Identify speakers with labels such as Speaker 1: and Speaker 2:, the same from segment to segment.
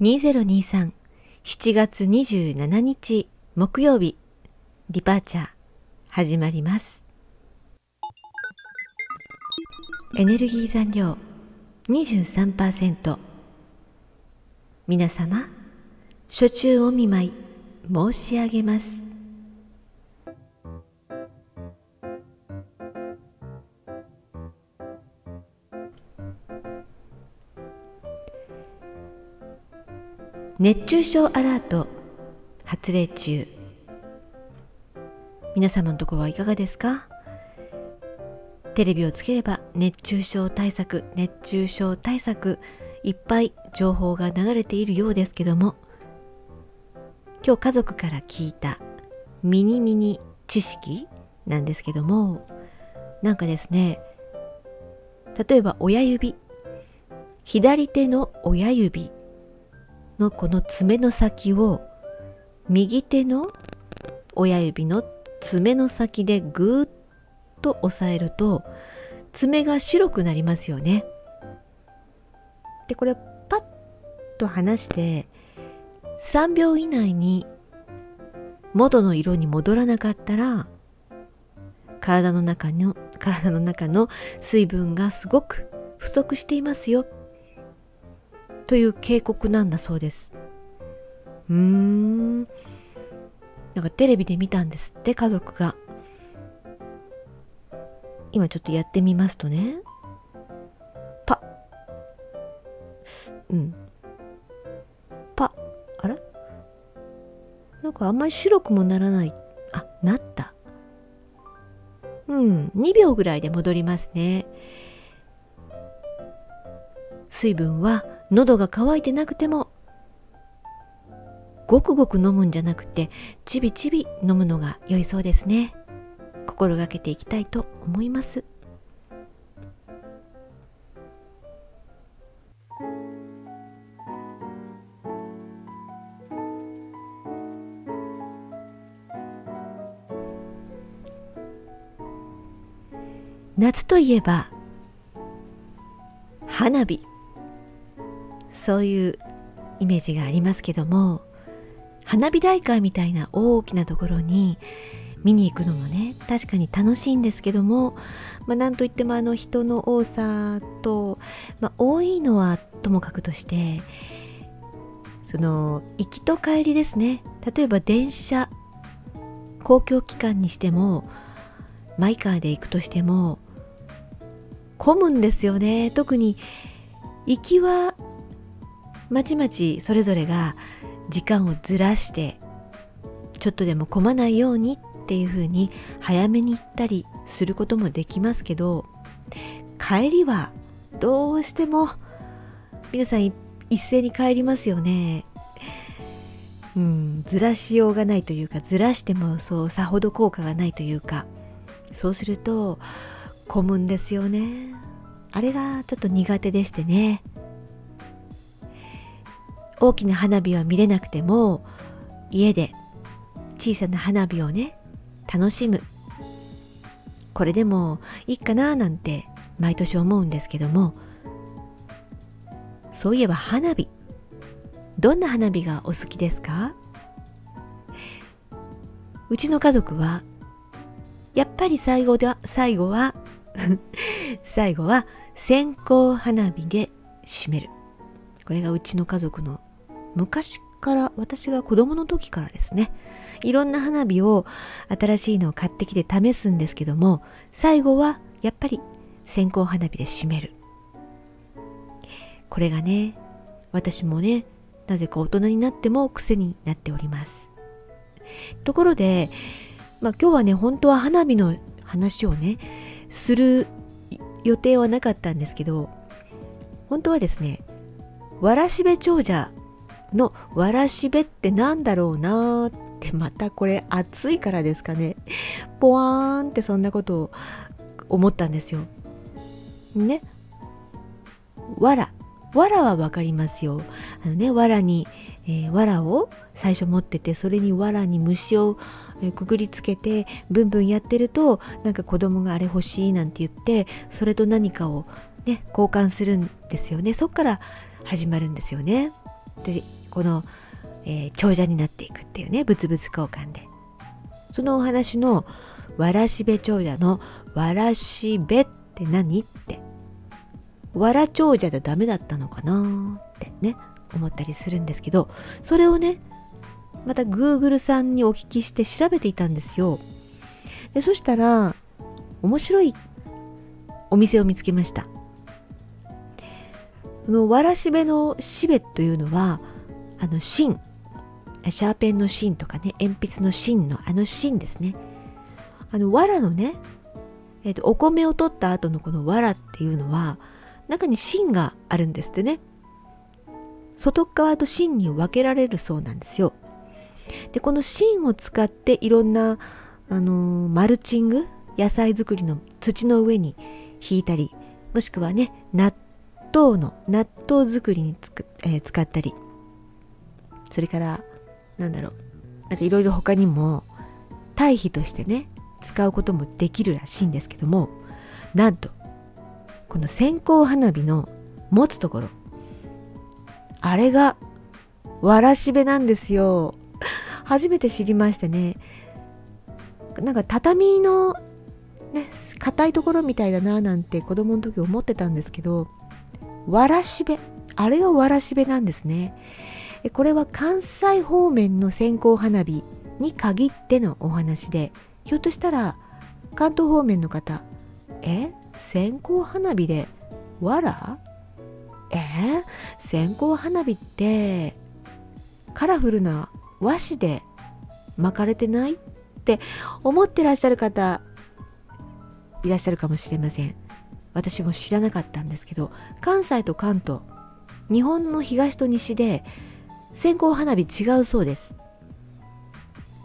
Speaker 1: 2023 7月27日木曜日。ディパーチャー。始まります。エネルギー残量。23%皆様初中お見舞い申し上げます。熱中症アラート発令中。皆様のところはいかがですか？テレビをつければ熱中症対策熱中症対策いっぱい情報が流れているようですけども。今日家族から聞いたミニミニ知識なんですけどもなんかですね例えば親指左手の親指のこの爪の先を右手の親指の爪の先でぐーっと押さえると爪が白くなりますよね。でこれパッと離して3秒以内に元の色に戻らなかったら体の中の体の中の水分がすごく不足していますよという警告なんだそうです。うーん。なんかテレビで見たんですって家族が。今ちょっとやってみますとね。パうん。パあら？なんかあんまり白くもならない。あ、なった。うん、2秒ぐらいで戻りますね。水分は喉が渇いてなくてもごくごく飲むんじゃなくてちびちび飲むのが良いそうですね。心がけていきたいと思います。夏といえば花火。そういうイメージがありますけども花火大会みたいな大きなところに見に行くのもね確かに楽しいんですけども、まあ、なんといってもあの人の多さと、まあ、多いのはともかくとしてその行きと帰りですね。例えば電車公共機関にしてもマイカーで行くとしても混むんですよね。特に行きはまちまちそれぞれが時間をずらしてちょっとでも混まないようにっていう風に早めに行ったりすることもできますけど帰りはどうしても皆さん一斉に帰りますよね。うん、ずらしようがないというかずらしてもそうさほど効果がないというか。そうすると混むんですよね。あれがちょっと苦手でしてね。大きな花火は見れなくても家で小さな花火をね楽しむ。これでもいいかななんて毎年思うんですけどもそういえば花火どんな花火がお好きですか？うちの家族はやっぱり最後では最後は 最後は線香花火で締める。これがうちの家族の昔から私が子供の時からですねいろんな花火を新しいのを買ってきて試すんですけども最後はやっぱり線香花火で締める。これがね私もねなぜか大人になっても癖になっております。ところで、まあ、今日はね本当は花火の話をねする予定はなかったんですけど本当はですねわらしべ長者のわらしべってなんだろうなってまたこれ暑いからですかねポワーンってそんなことを思ったんですよ。ね。わら。わらはわかりますよ。あのね、わらに、えー、わらを最初持ってて、それにわらに虫を、え、くぐりつけて、ブンブンやってると、なんか子供があれ欲しいなんて言って、それと何かをね、交換するんですよね。そっから始まるんですよね。でこの、えー、長者になっていくっていうね物々交換で。そのお話のわらしべ長者のわらしべって何って。わら長者でダメだったのかなってね思ったりするんですけどそれをねまた Google さんにお聞きして調べていたんですよ。でそしたら面白いお店を見つけました。このわらしべのしべというのはあの芯。シャーペンの芯とかね鉛筆の芯のあの芯ですね。あの藁のね、えーと、お米を取った後のこの藁っていうのは中に芯があるんですってね。外側と芯に分けられるそうなんですよ。でこの芯を使っていろんな、あのー、マルチング野菜作りの土の上に引いたりもしくはね納豆の納豆作りにつく、えー、使ったりそれからなんだろう。なんかいろいろ他にも堆肥としてね使うこともできるらしいんですけどもなんとこの線香花火の持つところあれがわらしべなんですよ。初めて知りましてね。なんか畳のね硬いところみたいだななんて子供の時思ってたんですけどわらしべあれがわらしべなんですね。これは関西方面の線香花火に限ってのお話でひょっとしたら関東方面の方え線香花火でわらえ？線香花火ってカラフルな和紙で巻かれてない？って思ってらっしゃる方いらっしゃるかもしれません。私も知らなかったんですけど関西と関東日本の東と西で線香花火違うそうです。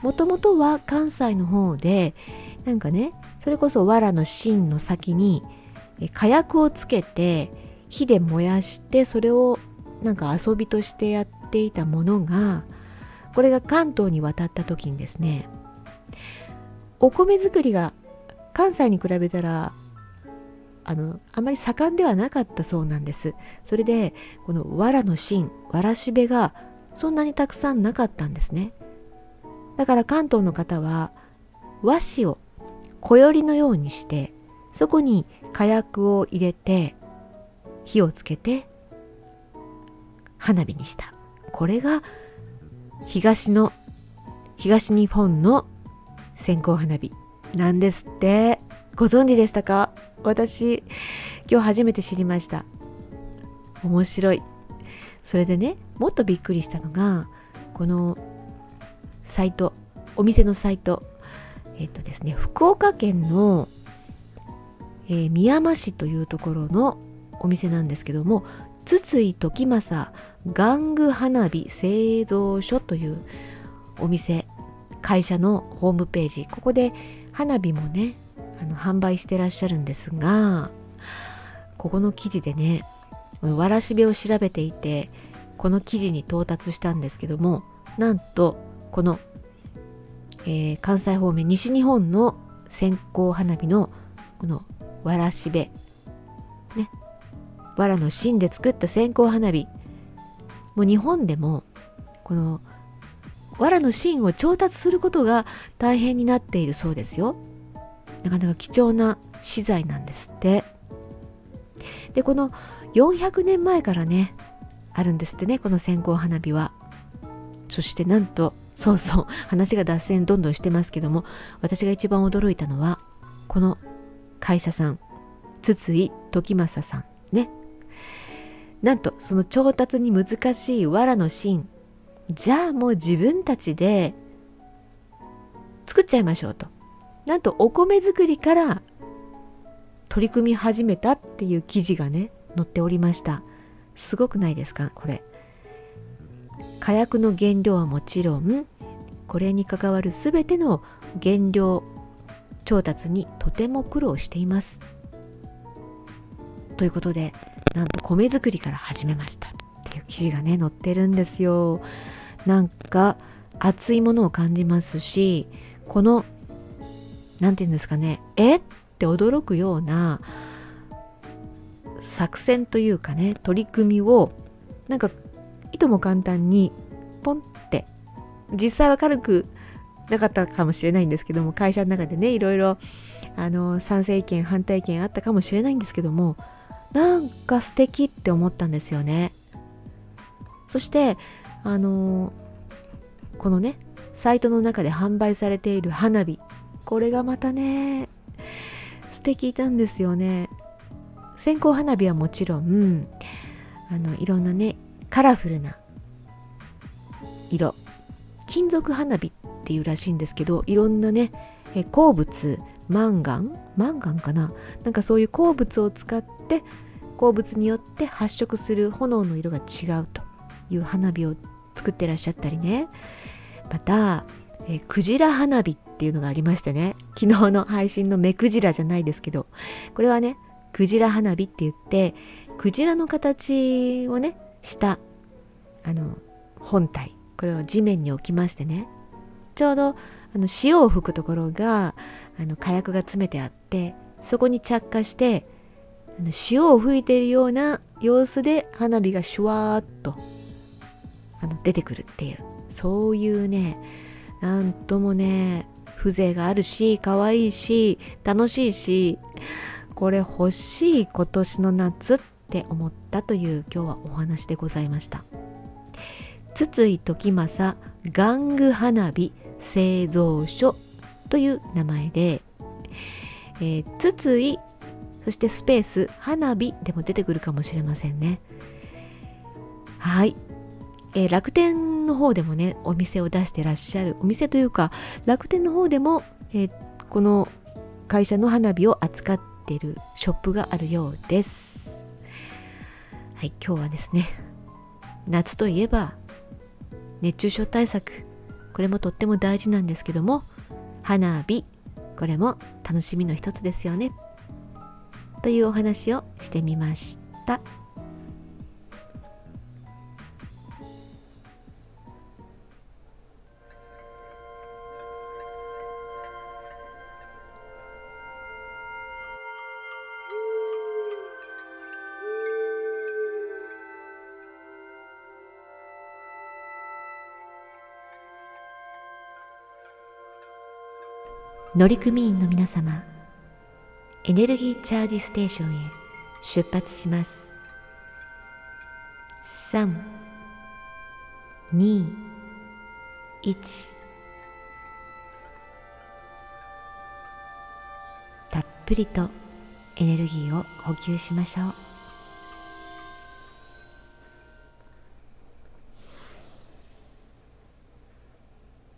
Speaker 1: もともとは関西の方でなんかねそれこそ藁の芯の先に火薬をつけて火で燃やしてそれをなんか遊びとしてやっていたものがこれが関東に渡った時にですねお米作りが関西に比べたらあのあまり盛んではなかったそうなんです。それでこの藁の芯藁しべがそんなにたくさんなかったんですね。だから関東の方は和紙を小よりのようにしてそこに火薬を入れて火をつけて花火にした。これが東の東日本の線香花火なんですって。ご存知でしたか？私今日初めて知りました。面白い。それでねもっとびっくりしたのがこのサイトお店のサイト。えっとですね福岡県の、えー、宮山市というところのお店なんですけども筒井時政玩具花火製造所というお店会社のホームページ。ここで花火もねあの販売してらっしゃるんですがここの記事でねわらしべを調べていてこの記事に到達したんですけどもなんとこの、えー、関西方面西日本の線香花火のこのわらしべねわらの芯で作った線香花火。もう日本でもこの藁の芯を調達することが大変になっているそうですよ。なかなか貴重な資材なんですって。でこの400年前からねあるんですってねこの線香花火は。そしてなんとそうそう話が脱線どんどんしてますけども私が一番驚いたのはこの会社さん筒井時政さんね。なんとその調達に難しい藁の芯じゃあもう自分たちで作っちゃいましょうと。なんとお米作りから取り組み始めたっていう記事がね載っておりました。すごくないですか？これ。火薬の原料はもちろんこれに関わる全ての原料調達にとても苦労しています。ということでなんと米作りから始めました。っていう記事がね載ってるんですよ。なんか熱いものを感じますしこの何て言うんですかねえ？って驚くような作戦というかね取り組みをなんかいとも簡単にポンって実際は軽くなかったかもしれないんですけども会社の中でねいろいろあの賛成意見反対意見あったかもしれないんですけどもなんか素敵って思ったんですよね。そしてあのこのねサイトの中で販売されている花火これがまたね素敵なんですよね。線香花火はもちろんあのいろんなねカラフルな色。金属花火っていうらしいんですけどいろんなね鉱物マンガン？マンガンかな？なんかそういう鉱物を使って鉱物によって発色する炎の色が違うという花火を作ってらっしゃったりね。またえクジラ花火っていうのがありましてね。昨日の配信の目クジラじゃないですけどこれはねクジラ花火って言ってクジラの形をねしたあの本体。これを地面に置きましてね。ちょうどあの潮を吹くところがあの火薬が詰めてあってそこに着火してあの潮を吹いているような様子で花火がシュワーっとあの出てくるっていう。そういうねなんともね風情があるし可愛いし楽しいしこれ欲しい今年の夏って思ったという今日はお話でございました。筒井時政玩具花火製造所という名前で、えー、筒井そしてスペース花火でも出てくるかもしれませんね。はい、えー、楽天の方でもねお店を出してらっしゃるお店というか楽天の方でも、えー、この会社の花火を扱ってるショップがあるようですはい今日はですね夏といえば熱中症対策これもとっても大事なんですけども花火これも楽しみの一つですよねというお話をしてみました。乗組員の皆様エネルギーチャージステーションへ出発します。3 2 1たっぷりとエネルギーを補給しましょう。